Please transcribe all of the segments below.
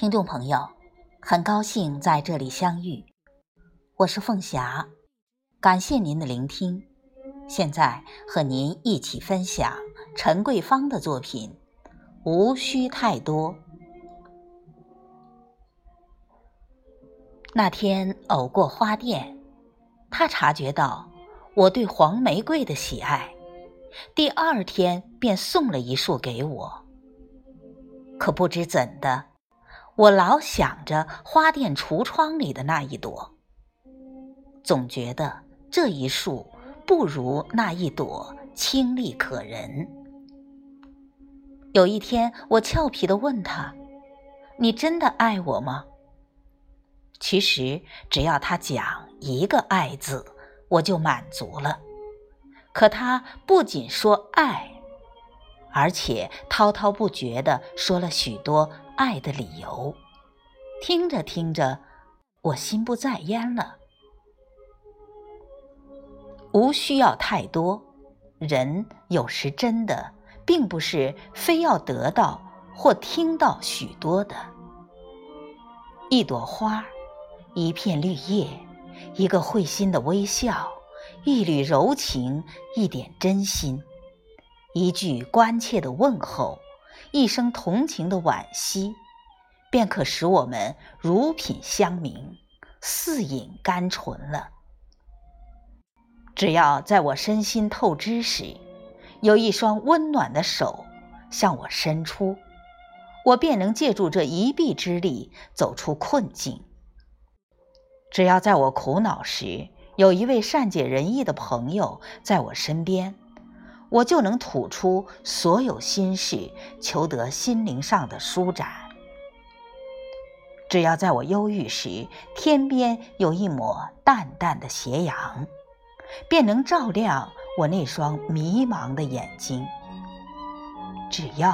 听众朋友，很高兴在这里相遇，我是凤霞，感谢您的聆听。现在和您一起分享陈桂芳的作品《无需太多》。那天偶过花店，他察觉到我对黄玫瑰的喜爱，第二天便送了一束给我。可不知怎的。我老想着花店橱窗里的那一朵，总觉得这一束不如那一朵清丽可人。有一天，我俏皮的问他：“你真的爱我吗？”其实，只要他讲一个“爱”字，我就满足了。可他不仅说爱，而且滔滔不绝的说了许多。爱的理由，听着听着，我心不在焉了。无需要太多，人有时真的并不是非要得到或听到许多的。一朵花，一片绿叶，一个会心的微笑，一缕柔情，一点真心，一句关切的问候。一声同情的惋惜，便可使我们如品香茗，似饮甘醇了。只要在我身心透支时，有一双温暖的手向我伸出，我便能借助这一臂之力走出困境。只要在我苦恼时，有一位善解人意的朋友在我身边。我就能吐出所有心事，求得心灵上的舒展。只要在我忧郁时，天边有一抹淡淡的斜阳，便能照亮我那双迷茫的眼睛。只要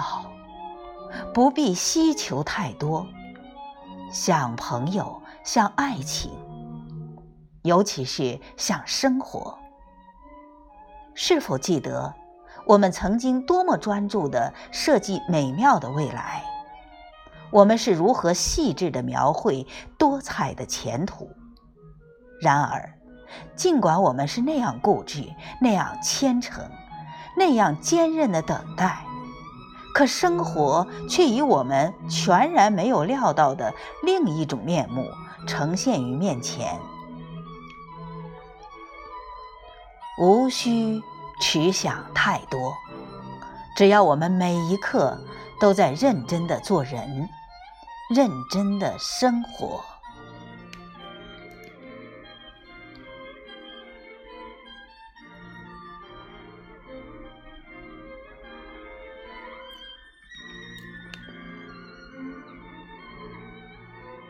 不必希求太多，像朋友，像爱情，尤其是像生活，是否记得？我们曾经多么专注地设计美妙的未来，我们是如何细致地描绘多彩的前途。然而，尽管我们是那样固执、那样虔诚、那样坚韧地等待，可生活却以我们全然没有料到的另一种面目呈现于面前，无需。取想太多，只要我们每一刻都在认真的做人，认真的生活。